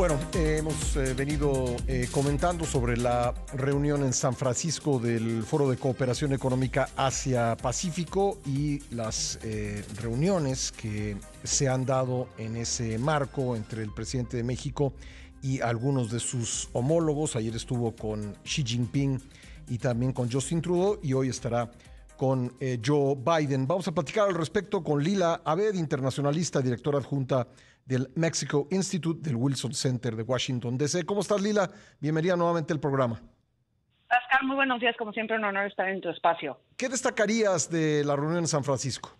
Bueno, eh, hemos eh, venido eh, comentando sobre la reunión en San Francisco del Foro de Cooperación Económica Asia-Pacífico y las reuniones que se han dado en ese marco entre el presidente de México y algunos de sus homólogos. Ayer estuvo con Xi Jinping y también con Justin Trudeau y hoy estará con Joe Biden. Vamos a platicar al respecto con Lila Abed, internacionalista, directora adjunta del Mexico Institute del Wilson Center de Washington DC. ¿Cómo estás, Lila? Bienvenida nuevamente al programa. Pascal, muy buenos días. Como siempre, un honor estar en tu espacio. ¿Qué destacarías de la reunión en San Francisco?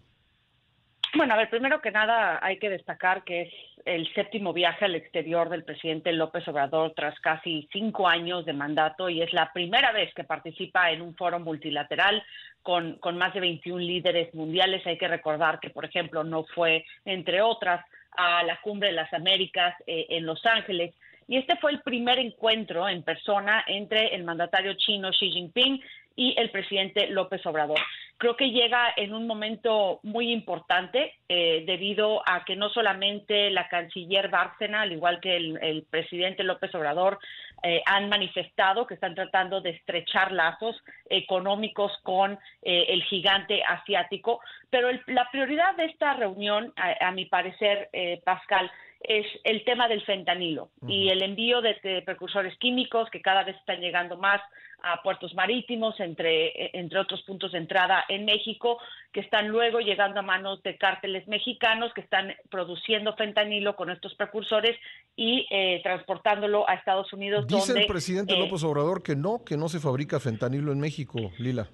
Bueno, a ver, primero que nada hay que destacar que es el séptimo viaje al exterior del presidente López Obrador tras casi cinco años de mandato y es la primera vez que participa en un foro multilateral con, con más de 21 líderes mundiales. Hay que recordar que, por ejemplo, no fue, entre otras, a la Cumbre de las Américas eh, en Los Ángeles. Y este fue el primer encuentro en persona entre el mandatario chino Xi Jinping y el presidente López Obrador. Creo que llega en un momento muy importante eh, debido a que no solamente la canciller Bárcena, al igual que el, presidente López Obrador, eh, han manifestado que están tratando de estrechar lazos económicos con eh, el gigante asiático, pero la prioridad de esta reunión, a, mi parecer, Pascal, es el tema del fentanilo y el envío de, precursores químicos que cada vez están llegando más a puertos marítimos, entre, entre otros puntos de entrada en México, que están luego llegando a manos de cárteles mexicanos que están produciendo fentanilo con estos precursores y eh, transportándolo a Estados Unidos. Dice el presidente eh, López Obrador que no, que no se fabrica fentanilo en México, Lila.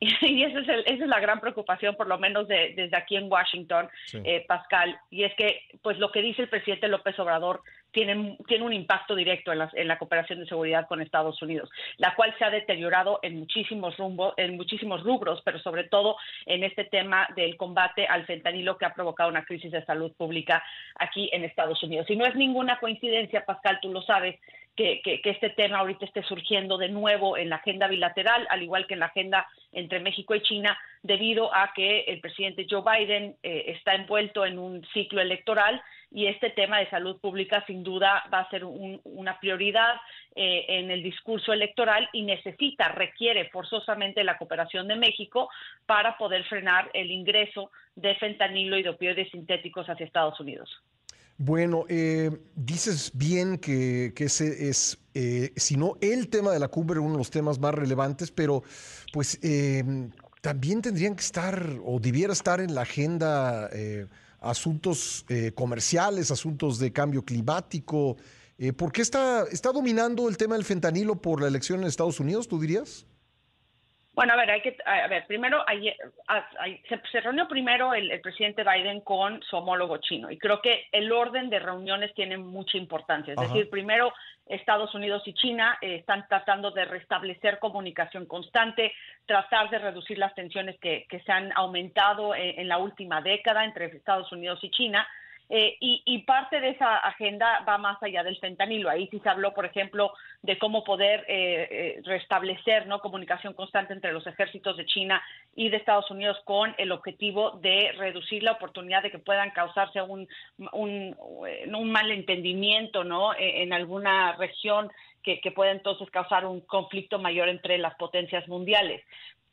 Y esa es, esa es la gran preocupación, por lo menos desde aquí en Washington, eh, Pascal. Y es que, pues lo que dice el presidente López Obrador tiene, tiene un impacto directo en la, en la cooperación de seguridad con Estados Unidos, la cual se ha deteriorado en muchísimos rumbo, en muchísimos rubros, pero sobre todo en este tema del combate al fentanilo que ha provocado una crisis de salud pública aquí en Estados Unidos. Y no es ninguna coincidencia, Pascal, tú lo sabes, que, este tema ahorita esté surgiendo de nuevo en la agenda bilateral, al igual que en la agenda entre México y China, debido a que el presidente Joe Biden eh, está envuelto en un ciclo electoral y este tema de salud pública sin duda va a ser una prioridad eh, en el discurso electoral y necesita, requiere forzosamente la cooperación de México para poder frenar el ingreso de fentanilo y de opioides sintéticos hacia Estados Unidos. Bueno, eh, dices bien que, ese es, eh, si no el tema de la cumbre, uno de los temas más relevantes, pero pues también tendrían que estar o debiera estar en la agenda asuntos eh, comerciales, asuntos de cambio climático. Eh, ¿Por qué está, está dominando el tema del fentanilo por la elección en Estados Unidos, tú dirías? Bueno, a ver, hay que, a ver, primero se, reunió primero el, presidente Biden con su homólogo chino y creo que el orden de reuniones tiene mucha importancia. Es decir, primero Estados Unidos y China eh, están tratando de restablecer comunicación constante, tratar de reducir las tensiones que, se han aumentado en la última década entre Estados Unidos y China eh, y, parte de esa agenda va más allá del fentanilo. Ahí sí se habló, por ejemplo, de cómo poder eh, eh, restablecer comunicación constante entre los ejércitos de China y de Estados Unidos con el objetivo de reducir la oportunidad de que puedan causarse un, un, un malentendimiento ¿no? E, en alguna región que pueda entonces causar un conflicto mayor entre las potencias mundiales.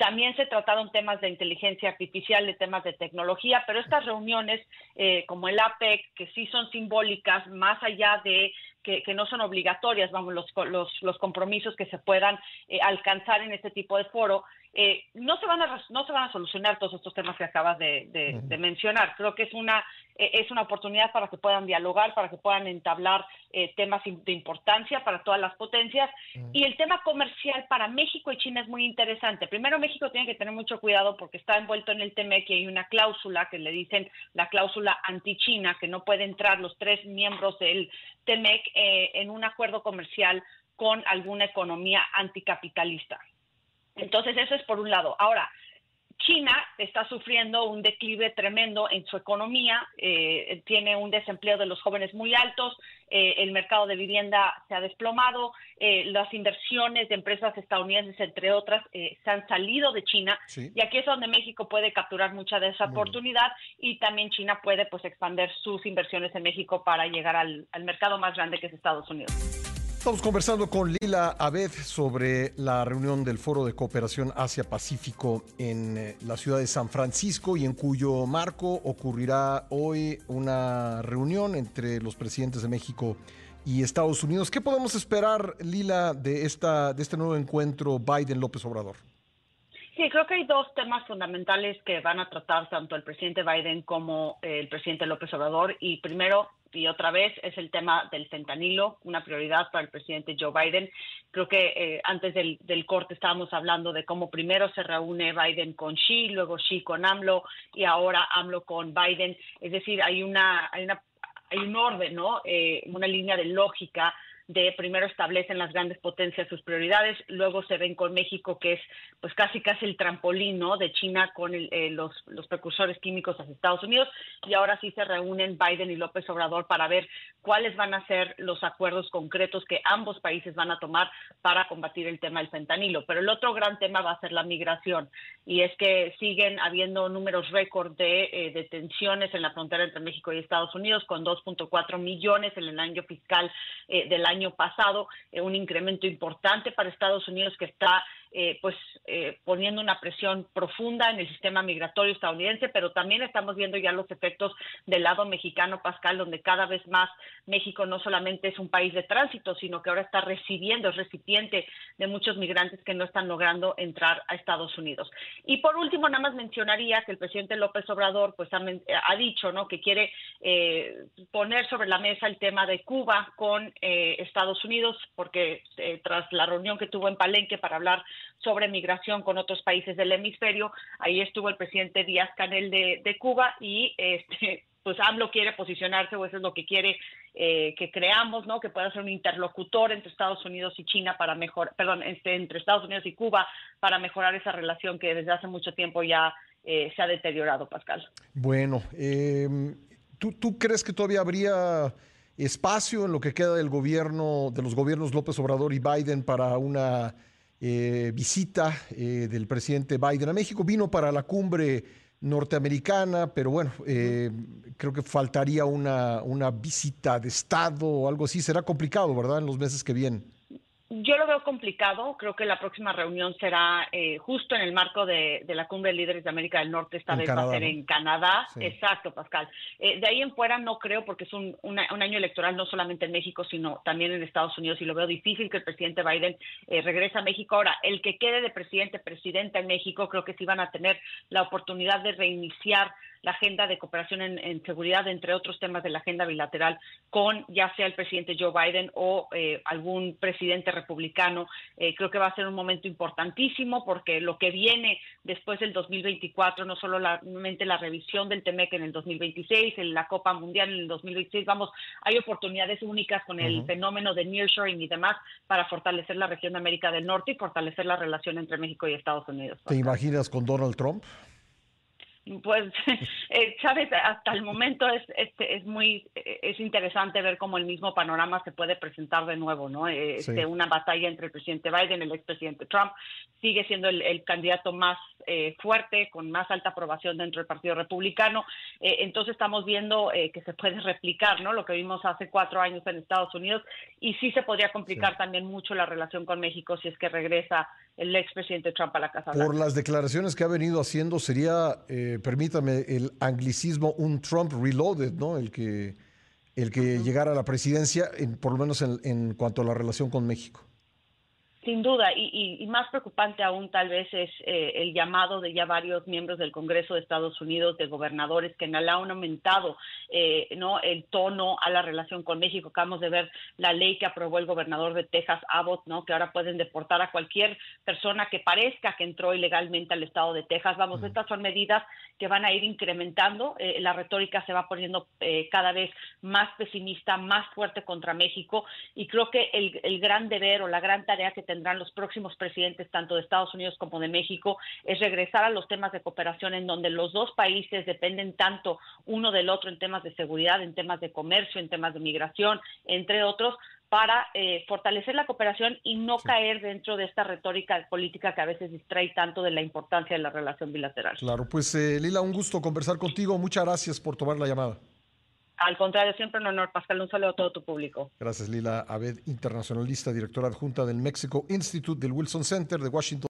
También se trataron temas de inteligencia artificial, de temas de tecnología, pero estas reuniones eh, como el APEC, que sí son simbólicas, más allá de que, no son obligatorias, vamos, los, los, los compromisos que se puedan eh, alcanzar en este tipo de foro, eh, no se van a no se van a solucionar todos estos temas que acabas de, mencionar. Creo que es una eh, es una oportunidad para que puedan dialogar, para que puedan entablar eh, temas de importancia para todas las potencias. Y el tema comercial para México y China es muy interesante. Primero, México tiene que tener mucho cuidado porque está envuelto en el TMEC y hay una cláusula que le dicen la cláusula anti-China, que no puede entrar los tres miembros del TMEC en un acuerdo comercial con alguna economía anticapitalista. Entonces, eso es por un lado. Ahora, China está sufriendo un declive tremendo en su economía, eh, tiene un desempleo de los jóvenes muy altos, eh, el mercado de vivienda se ha desplomado, eh, las inversiones de empresas estadounidenses, entre otras, se han salido de China y aquí es donde México puede capturar mucha de esa oportunidad y también China puede pues expandir sus inversiones en México para llegar al mercado más grande que es Estados Unidos. Estamos conversando con Lila Abed sobre la reunión del Foro de Cooperación Asia-Pacífico en eh, la ciudad de San Francisco y en cuyo marco ocurrirá hoy una reunión entre los presidentes de México y Estados Unidos. ¿Qué podemos esperar, Lila, de, esta, de este nuevo encuentro Biden-López Obrador? Sí, creo que hay dos temas fundamentales que van a tratar tanto el presidente Biden como el presidente López Obrador. Y primero, y otra vez es el tema del fentanilo, una prioridad para el presidente Joe Biden. Creo que eh, antes del, corte estábamos hablando de cómo primero se reúne Biden con Xi, luego Xi con AMLO y ahora AMLO con Biden. Es decir, hay una hay una hay un orden, ¿no? Eh, una línea de lógica de primero establecen las grandes potencias sus prioridades, luego se ven con México que es pues casi casi el trampolín de China con eh, los, los precursores químicos hacia Estados Unidos y ahora sí se reúnen Biden y López Obrador para ver cuáles van a ser los acuerdos concretos que ambos países van a tomar para combatir el tema del fentanilo. Pero el otro gran tema va a ser la migración y es que siguen habiendo números récord de eh, detenciones en la frontera entre México y Estados Unidos con 2.4 millones en el año fiscal eh, del año pasado, eh, un incremento importante para Estados Unidos que está eh, pues eh, poniendo una presión profunda en el sistema migratorio estadounidense, pero también estamos viendo ya los efectos del lado mexicano, Pascal, donde cada vez más México no solamente es un país de tránsito, sino que ahora está recibiendo, es recipiente de muchos migrantes que no están logrando entrar a Estados Unidos. Y por último, nada más mencionaría que el presidente López Obrador pues ha, ha dicho ¿no? que quiere eh, poner sobre la mesa el tema de Cuba con Estados Unidos, porque tras la reunión que tuvo en Palenque para hablar sobre migración con otros países del hemisferio. Ahí estuvo el presidente Díaz Canel de, Cuba y este, pues AMLO quiere posicionarse o eso es lo que quiere eh, que creamos, ¿no? Que pueda ser un interlocutor entre Estados Unidos y China para mejorar, perdón, este, entre Estados Unidos y Cuba para mejorar esa relación que desde hace mucho tiempo ya eh, se ha deteriorado, Pascal. Bueno, em, ¿tú, ¿tú crees que todavía habría espacio en lo que queda del gobierno, de los gobiernos López Obrador y Biden para una eh, visita eh, del presidente Biden a México. Vino para la cumbre norteamericana, pero bueno, eh, creo que faltaría una, una visita de Estado o algo así. Será complicado, ¿verdad?, en los meses que vienen. Yo lo veo complicado. Creo que la próxima reunión será eh, justo en el marco de, la Cumbre de Líderes de América del Norte. Esta vez va a ser en Canadá. Exacto, Pascal. Eh, de ahí en fuera no creo, porque es un, año electoral no solamente en México, sino también en Estados Unidos. Y lo veo difícil que el presidente Biden eh, regrese a México. Ahora, el que quede de presidente, presidenta en México, creo que sí van a tener la oportunidad de reiniciar la agenda de cooperación en, seguridad, entre otros temas de la agenda bilateral, con ya sea el presidente Joe Biden o eh, algún presidente republicano. Eh, creo que va a ser un momento importantísimo porque lo que viene después del 2024, no solamente la revisión del TEMEC en el 2026, en la Copa Mundial en el 2026, vamos, hay oportunidades únicas con el fenómeno de nearshoring y demás para fortalecer la región de América del Norte y fortalecer la relación entre México y Estados Unidos. ¿Te imaginas con Donald Trump? Pues eh, sabes hasta el momento es, es, muy es interesante ver cómo el mismo panorama se puede presentar de nuevo no este, una batalla entre el presidente Biden y el expresidente Trump sigue siendo el, candidato más eh, fuerte con más alta aprobación dentro del partido republicano. Eh, entonces estamos viendo que se puede replicar no lo que vimos hace cuatro años en Estados Unidos. Y sí se podría complicar también mucho la relación con México si es que regresa el expresidente Trump a la Casa Blanca. Por las declaraciones que ha venido haciendo sería permítame, el anglicismo, un Trump reloaded, ¿no? El que, el que llegara a la presidencia, en, por lo menos en cuanto a la relación con México. Sin duda, y, más preocupante aún tal vez es eh, el llamado de ya varios miembros del Congreso de Estados Unidos, de gobernadores, que han aumentado eh, no el tono a la relación con México. Acabamos de ver la ley que aprobó el gobernador de Texas, Abbott, no que ahora pueden deportar a cualquier persona que parezca que entró ilegalmente al estado de Texas. Vamos, estas son medidas que van a ir incrementando. Eh, la retórica se va poniendo cada vez más pesimista, más fuerte contra México, y creo que el, el gran deber o la gran tarea que tendrán los próximos presidentes tanto de Estados Unidos como de México es regresar a los temas de cooperación en donde los dos países dependen tanto uno del otro en temas de seguridad, en temas de comercio, en temas de migración, entre otros, para eh, fortalecer la cooperación y no caer dentro de esta retórica política que a veces distrae tanto de la importancia de la relación bilateral. Claro, pues eh, Lila, un gusto conversar contigo. Muchas gracias por tomar la llamada. Al contrario, siempre un honor, Pascal. Un saludo a todo tu público. Gracias, Lila Abed, internacionalista, directora adjunta del Mexico Institute del Wilson Center de Washington.